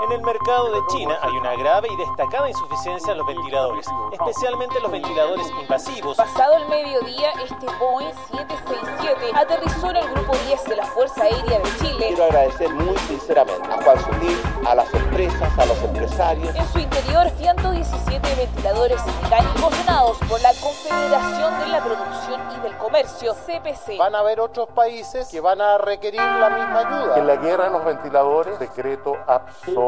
En el mercado de China hay una grave y destacada insuficiencia en los ventiladores, especialmente los ventiladores invasivos. Pasado el mediodía, este Boeing 767 aterrizó en el grupo 10 de la Fuerza Aérea de Chile. Quiero agradecer muy sinceramente a Juan Sutil, a las empresas, a los empresarios. En su interior, 117 ventiladores mecánicos donados por la Confederación de la Producción y del Comercio, CPC. Van a haber otros países que van a requerir la misma ayuda. En la guerra de los ventiladores, secreto absoluto.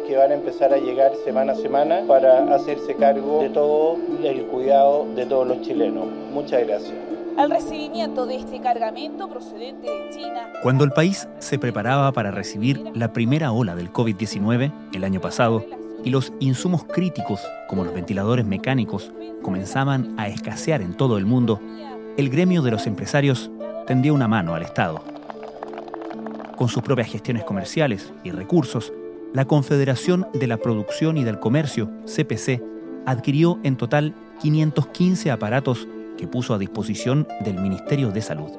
Que van a empezar a llegar semana a semana para hacerse cargo de todo el cuidado de todos los chilenos. Muchas gracias. Al recibimiento de este cargamento procedente de China. Cuando el país se preparaba para recibir la primera ola del COVID-19 el año pasado y los insumos críticos como los ventiladores mecánicos comenzaban a escasear en todo el mundo, el gremio de los empresarios tendió una mano al Estado. Con sus propias gestiones comerciales y recursos, la Confederación de la Producción y del Comercio, CPC, adquirió en total 515 aparatos que puso a disposición del Ministerio de Salud.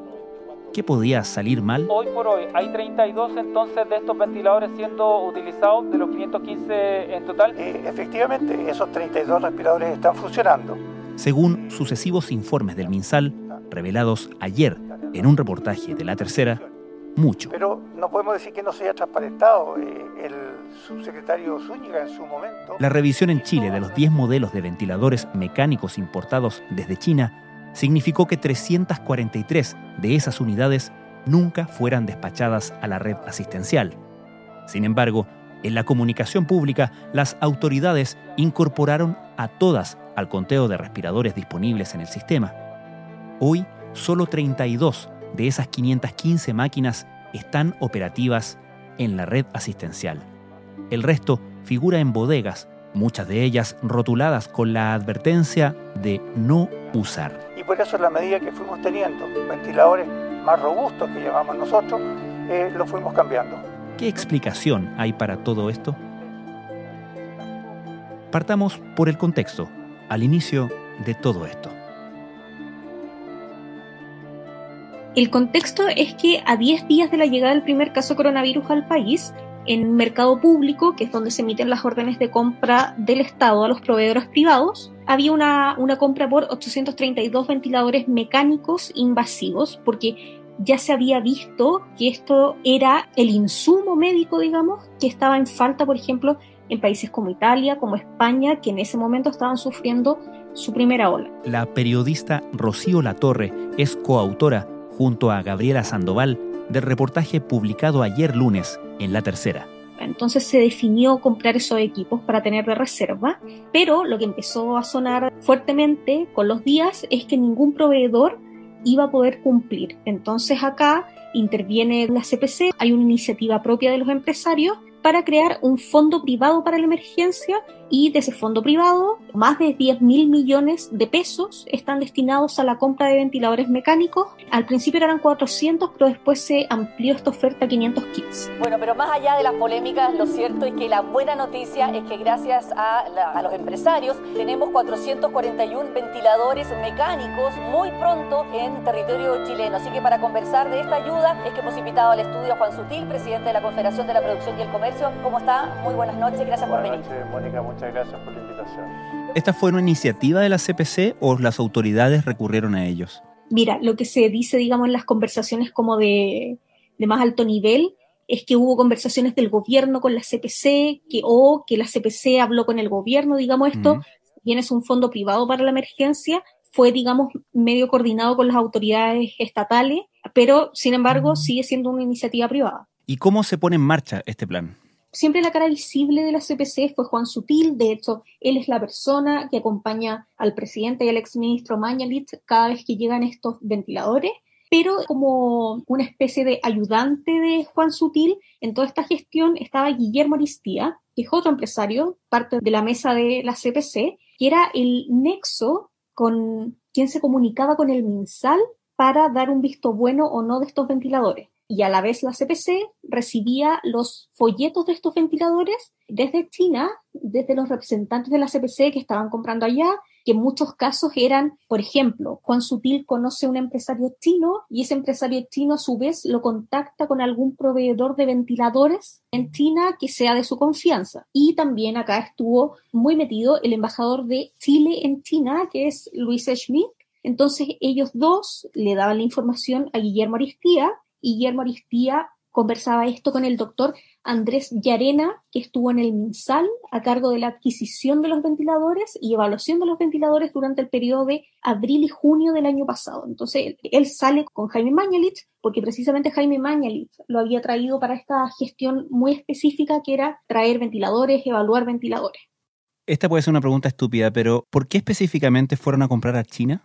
¿Qué podía salir mal? Hoy por hoy hay 32 entonces de estos ventiladores siendo utilizados de los 515 en total. Eh, efectivamente, esos 32 respiradores están funcionando. Según sucesivos informes del MinSal, revelados ayer en un reportaje de La Tercera, mucho. Pero no podemos decir que no se haya transparentado. Eh, el subsecretario Zúñiga en su momento. La revisión en Chile de los 10 modelos de ventiladores mecánicos importados desde China significó que 343 de esas unidades nunca fueran despachadas a la red asistencial. Sin embargo, en la comunicación pública, las autoridades incorporaron a todas al conteo de respiradores disponibles en el sistema. Hoy, solo 32 de esas 515 máquinas están operativas en la red asistencial. El resto figura en bodegas, muchas de ellas rotuladas con la advertencia de no usar. Y por eso la medida que fuimos teniendo, ventiladores más robustos que llamamos nosotros, eh, los fuimos cambiando. ¿Qué explicación hay para todo esto? Partamos por el contexto, al inicio de todo esto. El contexto es que a 10 días de la llegada del primer caso coronavirus al país, en mercado público, que es donde se emiten las órdenes de compra del Estado a los proveedores privados, había una, una compra por 832 ventiladores mecánicos invasivos, porque ya se había visto que esto era el insumo médico, digamos, que estaba en falta, por ejemplo, en países como Italia, como España, que en ese momento estaban sufriendo su primera ola. La periodista Rocío Latorre es coautora, junto a Gabriela Sandoval, del reportaje publicado ayer lunes en La Tercera. Entonces se definió comprar esos equipos para tener de reserva, pero lo que empezó a sonar fuertemente con los días es que ningún proveedor iba a poder cumplir. Entonces acá interviene la CPC, hay una iniciativa propia de los empresarios para crear un fondo privado para la emergencia y de ese fondo privado más de 10 mil millones de pesos están destinados a la compra de ventiladores mecánicos. Al principio eran 400, pero después se amplió esta oferta a 500 kits. Bueno, pero más allá de las polémicas, lo cierto es que la buena noticia es que gracias a, la, a los empresarios tenemos 441 ventiladores mecánicos muy pronto en territorio chileno. Así que para conversar de esta ayuda es que hemos invitado al estudio a Juan Sutil, presidente de la Confederación de la Producción y el Comercio. ¿Cómo está? Muy buenas noches, gracias Buenas por venir. noches, Mónica, muchas gracias por la invitación. ¿Esta fue una iniciativa de la CPC o las autoridades recurrieron a ellos? Mira, lo que se dice, digamos, en las conversaciones como de, de más alto nivel es que hubo conversaciones del gobierno con la CPC, que, o que la CPC habló con el gobierno, digamos esto, Mm. bien es un fondo privado para la emergencia, fue, digamos, medio coordinado con las autoridades estatales, pero, sin embargo, sigue siendo una iniciativa privada. ¿Y cómo se pone en marcha este plan? Siempre la cara visible de la CPC fue Juan Sutil, de hecho, él es la persona que acompaña al presidente y al exministro Mañalich cada vez que llegan estos ventiladores, pero como una especie de ayudante de Juan Sutil en toda esta gestión estaba Guillermo Aristía, que es otro empresario, parte de la mesa de la CPC, que era el nexo con quien se comunicaba con el MinSal para dar un visto bueno o no de estos ventiladores. Y a la vez la CPC recibía los folletos de estos ventiladores desde China, desde los representantes de la CPC que estaban comprando allá, que en muchos casos eran, por ejemplo, Juan Sutil conoce a un empresario chino y ese empresario chino a su vez lo contacta con algún proveedor de ventiladores en China que sea de su confianza. Y también acá estuvo muy metido el embajador de Chile en China, que es Luis Schmidt. Entonces ellos dos le daban la información a Guillermo Aristía Guillermo Aristía conversaba esto con el doctor Andrés Llarena, que estuvo en el MinSal a cargo de la adquisición de los ventiladores y evaluación de los ventiladores durante el periodo de abril y junio del año pasado. Entonces, él sale con Jaime Mañalich, porque precisamente Jaime Mañalich lo había traído para esta gestión muy específica que era traer ventiladores, evaluar ventiladores. Esta puede ser una pregunta estúpida, pero ¿por qué específicamente fueron a comprar a China?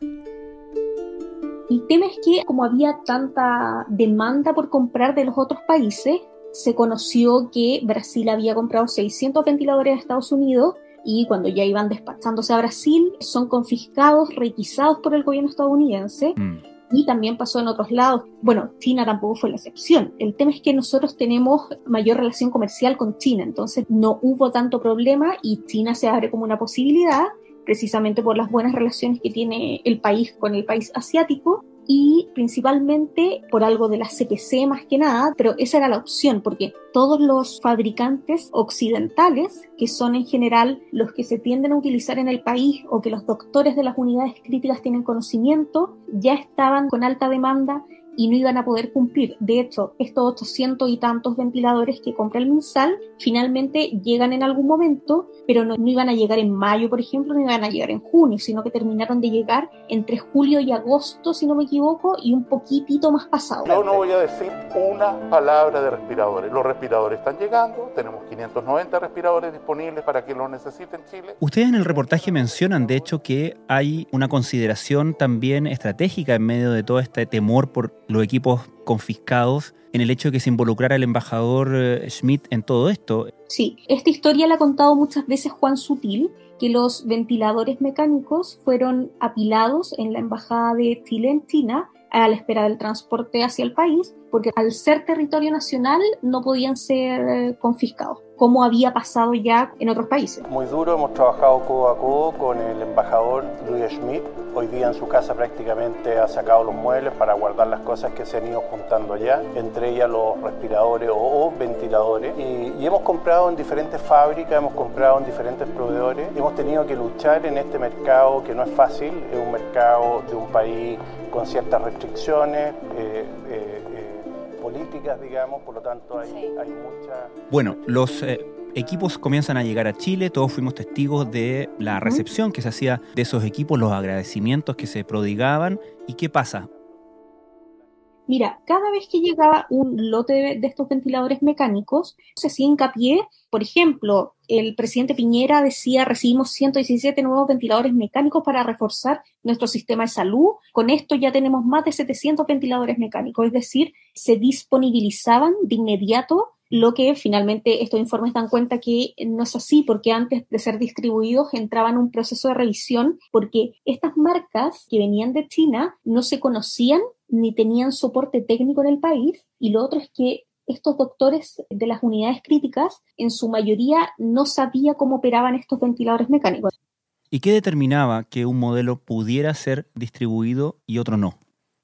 El tema es que como había tanta demanda por comprar de los otros países, se conoció que Brasil había comprado 600 ventiladores a Estados Unidos y cuando ya iban despachándose a Brasil son confiscados, requisados por el gobierno estadounidense. Mm. Y también pasó en otros lados. Bueno, China tampoco fue la excepción. El tema es que nosotros tenemos mayor relación comercial con China, entonces no hubo tanto problema y China se abre como una posibilidad precisamente por las buenas relaciones que tiene el país con el país asiático y principalmente por algo de la CPC más que nada, pero esa era la opción porque todos los fabricantes occidentales, que son en general los que se tienden a utilizar en el país o que los doctores de las unidades críticas tienen conocimiento, ya estaban con alta demanda y no iban a poder cumplir. De hecho, estos 800 y tantos ventiladores que compra el MinSal finalmente llegan en algún momento, pero no, iban a llegar en mayo, por ejemplo, no iban a llegar en junio, sino que terminaron de llegar entre julio y agosto, si no me equivoco, y un poquitito más pasado. Yo no voy a decir una palabra de respiradores. Los respiradores están llegando, tenemos 590 respiradores disponibles para quien los necesite en Chile. Ustedes en el reportaje mencionan, de hecho, que hay una consideración también estratégica en medio de todo este temor por los equipos confiscados en el hecho de que se involucrara el embajador eh, Schmidt en todo esto. Sí, esta historia la ha contado muchas veces Juan Sutil, que los ventiladores mecánicos fueron apilados en la embajada de Chile en China a la espera del transporte hacia el país, porque al ser territorio nacional no podían ser eh, confiscados como había pasado ya en otros países. Muy duro, hemos trabajado codo a codo con el embajador Luis Schmidt. Hoy día en su casa prácticamente ha sacado los muebles para guardar las cosas que se han ido juntando allá, entre ellas los respiradores o, ventiladores. Y, y, hemos comprado en diferentes fábricas, hemos comprado en diferentes proveedores. Hemos tenido que luchar en este mercado que no es fácil, es un mercado de un país con ciertas restricciones. Eh, políticas, digamos, por lo tanto hay, hay mucha... Bueno, los eh, equipos comienzan a llegar a Chile, todos fuimos testigos de la recepción que se hacía de esos equipos, los agradecimientos que se prodigaban. ¿Y qué pasa? Mira, cada vez que llegaba un lote de, estos ventiladores mecánicos, se hacía hincapié, por ejemplo, el presidente Piñera decía, recibimos 117 nuevos ventiladores mecánicos para reforzar nuestro sistema de salud. Con esto ya tenemos más de 700 ventiladores mecánicos, es decir, se disponibilizaban de inmediato lo que finalmente estos informes dan cuenta que no es así, porque antes de ser distribuidos entraban en un proceso de revisión, porque estas marcas que venían de China no se conocían ni tenían soporte técnico en el país. Y lo otro es que estos doctores de las unidades críticas, en su mayoría, no sabía cómo operaban estos ventiladores mecánicos. ¿Y qué determinaba que un modelo pudiera ser distribuido y otro no?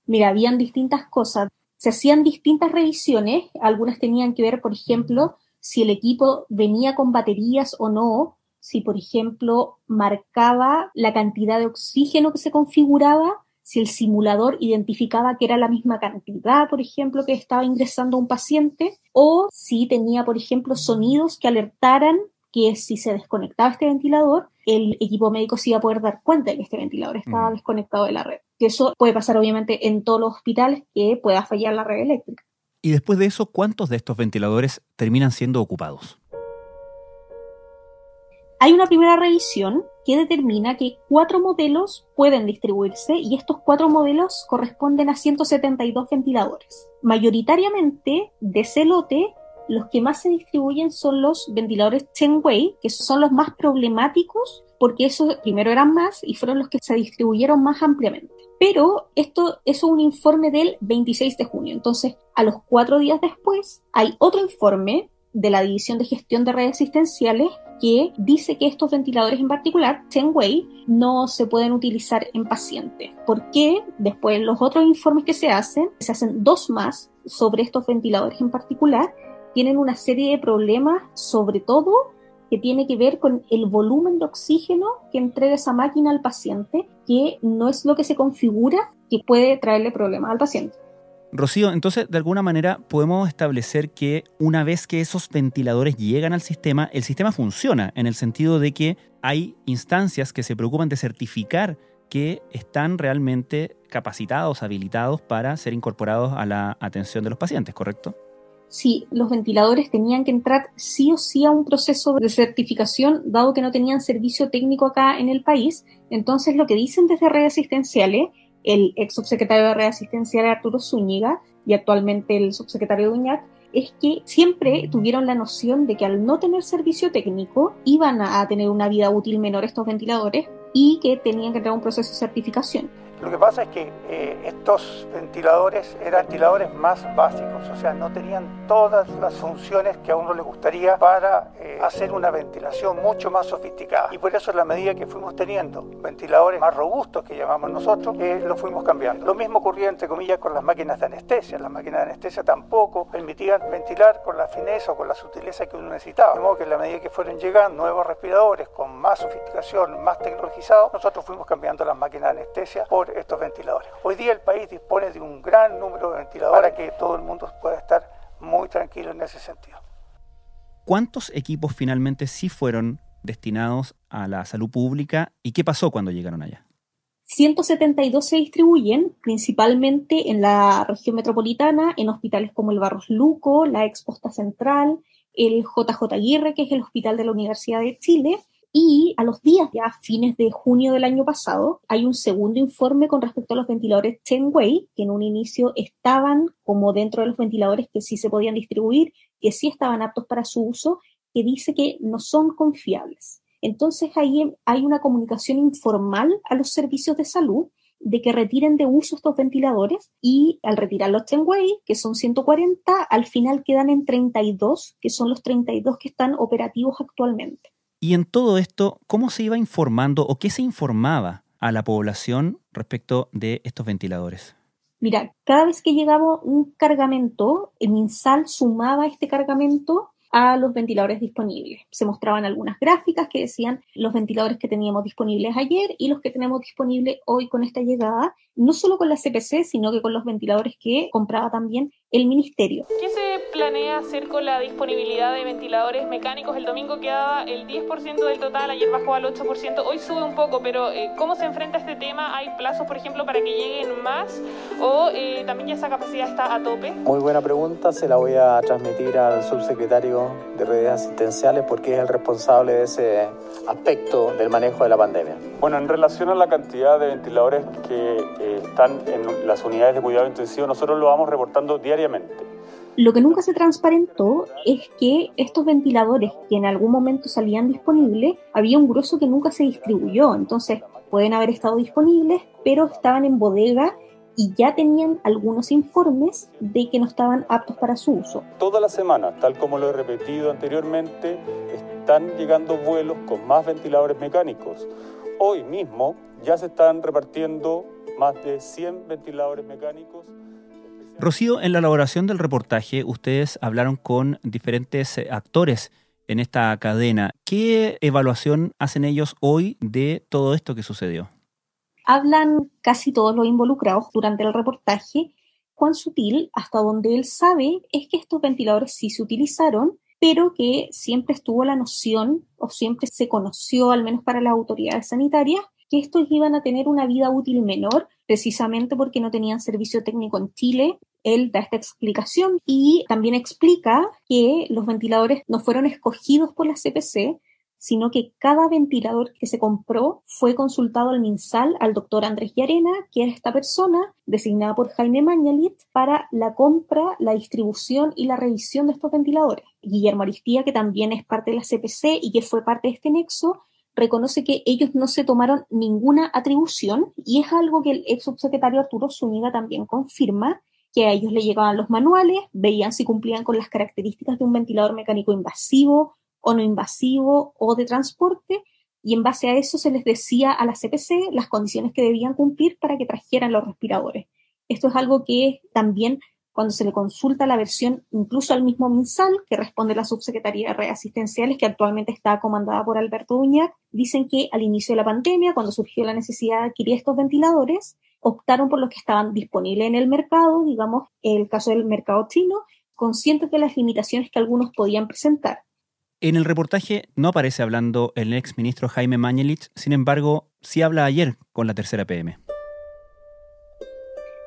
Mira, habían distintas cosas. Se hacían distintas revisiones. Algunas tenían que ver, por ejemplo, si el equipo venía con baterías o no, si, por ejemplo, marcaba la cantidad de oxígeno que se configuraba si el simulador identificaba que era la misma cantidad, por ejemplo, que estaba ingresando un paciente, o si tenía, por ejemplo, sonidos que alertaran que si se desconectaba este ventilador, el equipo médico se iba a poder dar cuenta de que este ventilador estaba mm. desconectado de la red. Que eso puede pasar obviamente en todos los hospitales que pueda fallar la red eléctrica. Y después de eso, ¿cuántos de estos ventiladores terminan siendo ocupados? Hay una primera revisión que determina que cuatro modelos pueden distribuirse y estos cuatro modelos corresponden a 172 ventiladores. Mayoritariamente de ese lote, los que más se distribuyen son los ventiladores Tenway, que son los más problemáticos porque esos primero eran más y fueron los que se distribuyeron más ampliamente. Pero esto es un informe del 26 de junio. Entonces, a los cuatro días después, hay otro informe de la División de Gestión de Redes Asistenciales que dice que estos ventiladores en particular, Tenway, no se pueden utilizar en pacientes. ¿Por qué? Después los otros informes que se hacen, se hacen dos más sobre estos ventiladores en particular, tienen una serie de problemas, sobre todo que tiene que ver con el volumen de oxígeno que entrega esa máquina al paciente, que no es lo que se configura que puede traerle problemas al paciente. Rocío, entonces de alguna manera podemos establecer que una vez que esos ventiladores llegan al sistema, el sistema funciona en el sentido de que hay instancias que se preocupan de certificar que están realmente capacitados, habilitados para ser incorporados a la atención de los pacientes, ¿correcto? Sí, los ventiladores tenían que entrar sí o sí a un proceso de certificación, dado que no tenían servicio técnico acá en el país. Entonces, lo que dicen desde redes asistenciales el ex subsecretario de Red Asistencial Arturo Zúñiga y actualmente el subsecretario Duñac, es que siempre tuvieron la noción de que al no tener servicio técnico iban a tener una vida útil menor estos ventiladores y que tenían que tener un proceso de certificación. Lo que pasa es que eh, estos ventiladores eran ventiladores más básicos, o sea, no tenían todas las funciones que a uno le gustaría para eh, hacer una ventilación mucho más sofisticada. Y por eso, en la medida que fuimos teniendo ventiladores más robustos, que llamamos nosotros, eh, lo fuimos cambiando. Lo mismo ocurría, entre comillas, con las máquinas de anestesia. Las máquinas de anestesia tampoco permitían ventilar con la fineza o con la sutileza que uno necesitaba. De modo que en la medida que fueron llegando nuevos respiradores con más sofisticación, más tecnologizados, nosotros fuimos cambiando las máquinas de anestesia por estos ventiladores. Hoy día el país dispone de un gran número de ventiladores para que todo el mundo pueda estar muy tranquilo en ese sentido. ¿Cuántos equipos finalmente sí fueron destinados a la salud pública y qué pasó cuando llegaron allá? 172 se distribuyen principalmente en la región metropolitana, en hospitales como el Barros Luco, la Exposta Central, el JJ Aguirre, que es el hospital de la Universidad de Chile, y a los días, ya fines de junio del año pasado, hay un segundo informe con respecto a los ventiladores Tenway, que en un inicio estaban como dentro de los ventiladores que sí se podían distribuir, que sí estaban aptos para su uso, que dice que no son confiables. Entonces ahí hay una comunicación informal a los servicios de salud de que retiren de uso estos ventiladores y al retirar los Tenway, que son 140, al final quedan en 32, que son los 32 que están operativos actualmente. Y en todo esto, ¿cómo se iba informando o qué se informaba a la población respecto de estos ventiladores? Mira, cada vez que llegaba un cargamento, el MinSal sumaba este cargamento a los ventiladores disponibles. Se mostraban algunas gráficas que decían los ventiladores que teníamos disponibles ayer y los que tenemos disponibles hoy con esta llegada, no solo con la CPC, sino que con los ventiladores que compraba también el ministerio. ¿Qué se planea hacer con la disponibilidad de ventiladores mecánicos? El domingo quedaba el 10% del total, ayer bajó al 8%, hoy sube un poco, pero eh, ¿cómo se enfrenta este tema? ¿Hay plazos, por ejemplo, para que lleguen más o eh, también ya esa capacidad está a tope? Muy buena pregunta, se la voy a transmitir al subsecretario de redes asistenciales porque es el responsable de ese aspecto del manejo de la pandemia. Bueno, en relación a la cantidad de ventiladores que eh, están en las unidades de cuidado intensivo, nosotros lo vamos reportando diariamente lo que nunca se transparentó es que estos ventiladores que en algún momento salían disponibles, había un grueso que nunca se distribuyó. Entonces, pueden haber estado disponibles, pero estaban en bodega y ya tenían algunos informes de que no estaban aptos para su uso. Toda la semana, tal como lo he repetido anteriormente, están llegando vuelos con más ventiladores mecánicos. Hoy mismo ya se están repartiendo más de 100 ventiladores mecánicos. Rocío, en la elaboración del reportaje ustedes hablaron con diferentes eh, actores en esta cadena. ¿Qué evaluación hacen ellos hoy de todo esto que sucedió? Hablan casi todos los involucrados durante el reportaje. Juan Sutil, hasta donde él sabe, es que estos ventiladores sí se utilizaron, pero que siempre estuvo la noción, o siempre se conoció, al menos para las autoridades sanitarias, que estos iban a tener una vida útil menor, precisamente porque no tenían servicio técnico en Chile. Él da esta explicación y también explica que los ventiladores no fueron escogidos por la CPC, sino que cada ventilador que se compró fue consultado al MinSal, al doctor Andrés Llarena, que es esta persona designada por Jaime Mañalit para la compra, la distribución y la revisión de estos ventiladores. Guillermo Aristía, que también es parte de la CPC y que fue parte de este nexo, reconoce que ellos no se tomaron ninguna atribución y es algo que el ex subsecretario Arturo Zúñiga también confirma, que a ellos le llegaban los manuales, veían si cumplían con las características de un ventilador mecánico invasivo o no invasivo o de transporte, y en base a eso se les decía a la CPC las condiciones que debían cumplir para que trajeran los respiradores. Esto es algo que también cuando se le consulta la versión incluso al mismo MinSal, que responde la Subsecretaría de Redes Asistenciales, que actualmente está comandada por Alberto Uñac, dicen que al inicio de la pandemia, cuando surgió la necesidad de adquirir estos ventiladores, optaron por los que estaban disponibles en el mercado, digamos, el caso del mercado chino, conscientes de las limitaciones que algunos podían presentar. En el reportaje no aparece hablando el ex ministro Jaime Mañelich, sin embargo, sí habla ayer con la tercera PM.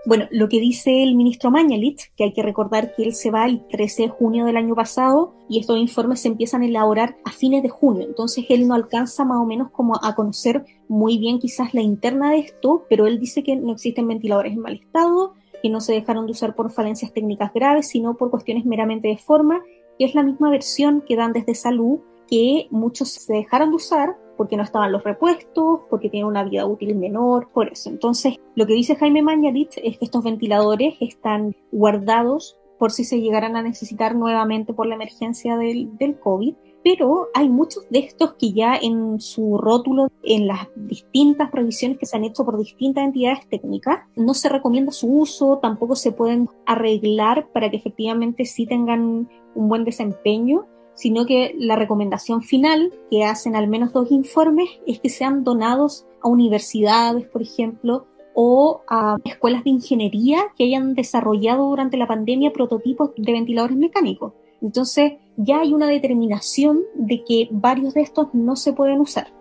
Bueno, lo que dice el ministro Mañalich, que hay que recordar que él se va el 13 de junio del año pasado y estos informes se empiezan a elaborar a fines de junio, entonces él no alcanza más o menos como a conocer muy bien quizás la interna de esto, pero él dice que no existen ventiladores en mal estado, que no se dejaron de usar por falencias técnicas graves, sino por cuestiones meramente de forma, y es la misma versión que dan desde salud, que muchos se dejaron de usar porque no estaban los repuestos, porque tienen una vida útil menor, por eso. Entonces, lo que dice Jaime Mañalich es que estos ventiladores están guardados por si se llegaran a necesitar nuevamente por la emergencia del, del COVID, pero hay muchos de estos que ya en su rótulo, en las distintas provisiones que se han hecho por distintas entidades técnicas, no se recomienda su uso, tampoco se pueden arreglar para que efectivamente sí tengan un buen desempeño sino que la recomendación final que hacen al menos dos informes es que sean donados a universidades, por ejemplo, o a escuelas de ingeniería que hayan desarrollado durante la pandemia prototipos de ventiladores mecánicos. Entonces ya hay una determinación de que varios de estos no se pueden usar.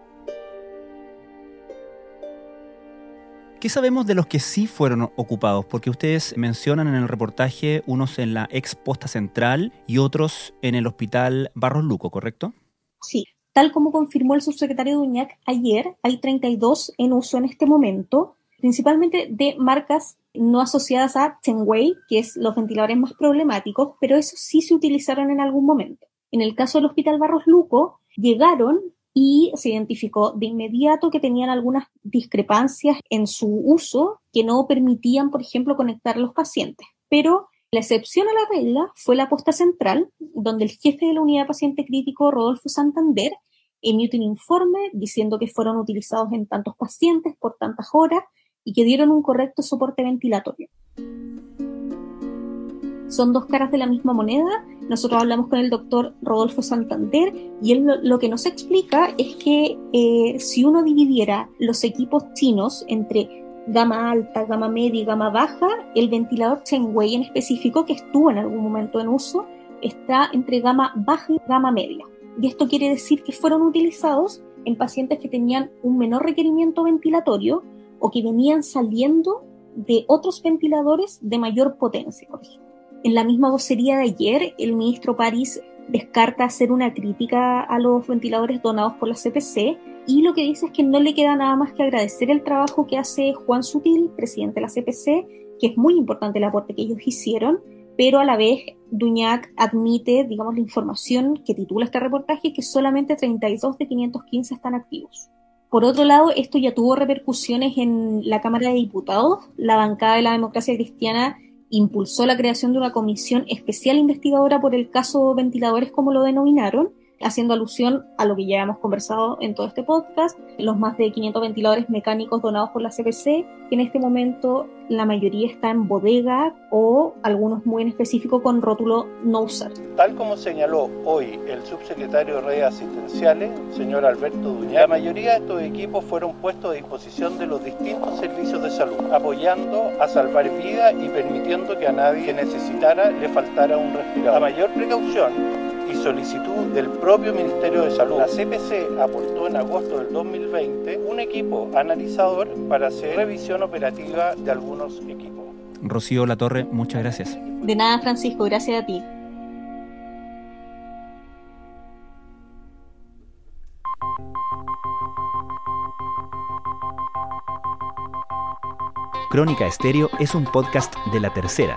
¿Qué sabemos de los que sí fueron ocupados? Porque ustedes mencionan en el reportaje unos en la ex posta central y otros en el hospital Barros Luco, ¿correcto? Sí, tal como confirmó el subsecretario Duñac ayer, hay 32 en uso en este momento, principalmente de marcas no asociadas a Tenway, que es los ventiladores más problemáticos, pero esos sí se utilizaron en algún momento. En el caso del Hospital Barros Luco, llegaron y se identificó de inmediato que tenían algunas discrepancias en su uso que no permitían, por ejemplo, conectar los pacientes. Pero la excepción a la regla fue la posta central, donde el jefe de la unidad de paciente crítico, Rodolfo Santander, emitió un informe diciendo que fueron utilizados en tantos pacientes por tantas horas y que dieron un correcto soporte ventilatorio son dos caras de la misma moneda. Nosotros hablamos con el doctor Rodolfo Santander y él lo, que nos explica es que eh, si uno dividiera los equipos chinos entre gama alta, gama media y gama baja, el ventilador Chengwei en específico, que estuvo en algún momento en uso, está entre gama baja y gama media. Y esto quiere decir que fueron utilizados en pacientes que tenían un menor requerimiento ventilatorio o que venían saliendo de otros ventiladores de mayor potencia. En la misma vocería de ayer, el ministro París descarta hacer una crítica a los ventiladores donados por la CPC y lo que dice es que no le queda nada más que agradecer el trabajo que hace Juan Sutil, presidente de la CPC, que es muy importante el aporte que ellos hicieron, pero a la vez Duñac admite, digamos, la información que titula este reportaje, que solamente 32 de 515 están activos. Por otro lado, esto ya tuvo repercusiones en la Cámara de Diputados. La bancada de la democracia cristiana impulsó la creación de una comisión especial investigadora por el caso ventiladores, como lo denominaron, haciendo alusión a lo que ya hemos conversado en todo este podcast, los más de 500 ventiladores mecánicos donados por la CPC, que en este momento la mayoría está en bodega o algunos muy en específico con rótulo no usar. Tal como señaló hoy el subsecretario de redes asistenciales, señor Alberto Duñá, la mayoría de estos equipos fueron puestos a disposición de los distintos servicios de salud, apoyando a salvar vidas y permitiendo que a nadie que necesitara le faltara un respirador. La mayor precaución solicitud del propio Ministerio de Salud. La CPC aportó en agosto del 2020 un equipo analizador para hacer revisión operativa de algunos equipos. Rocío Latorre, muchas gracias. De nada, Francisco, gracias a ti. Crónica Estéreo es un podcast de la tercera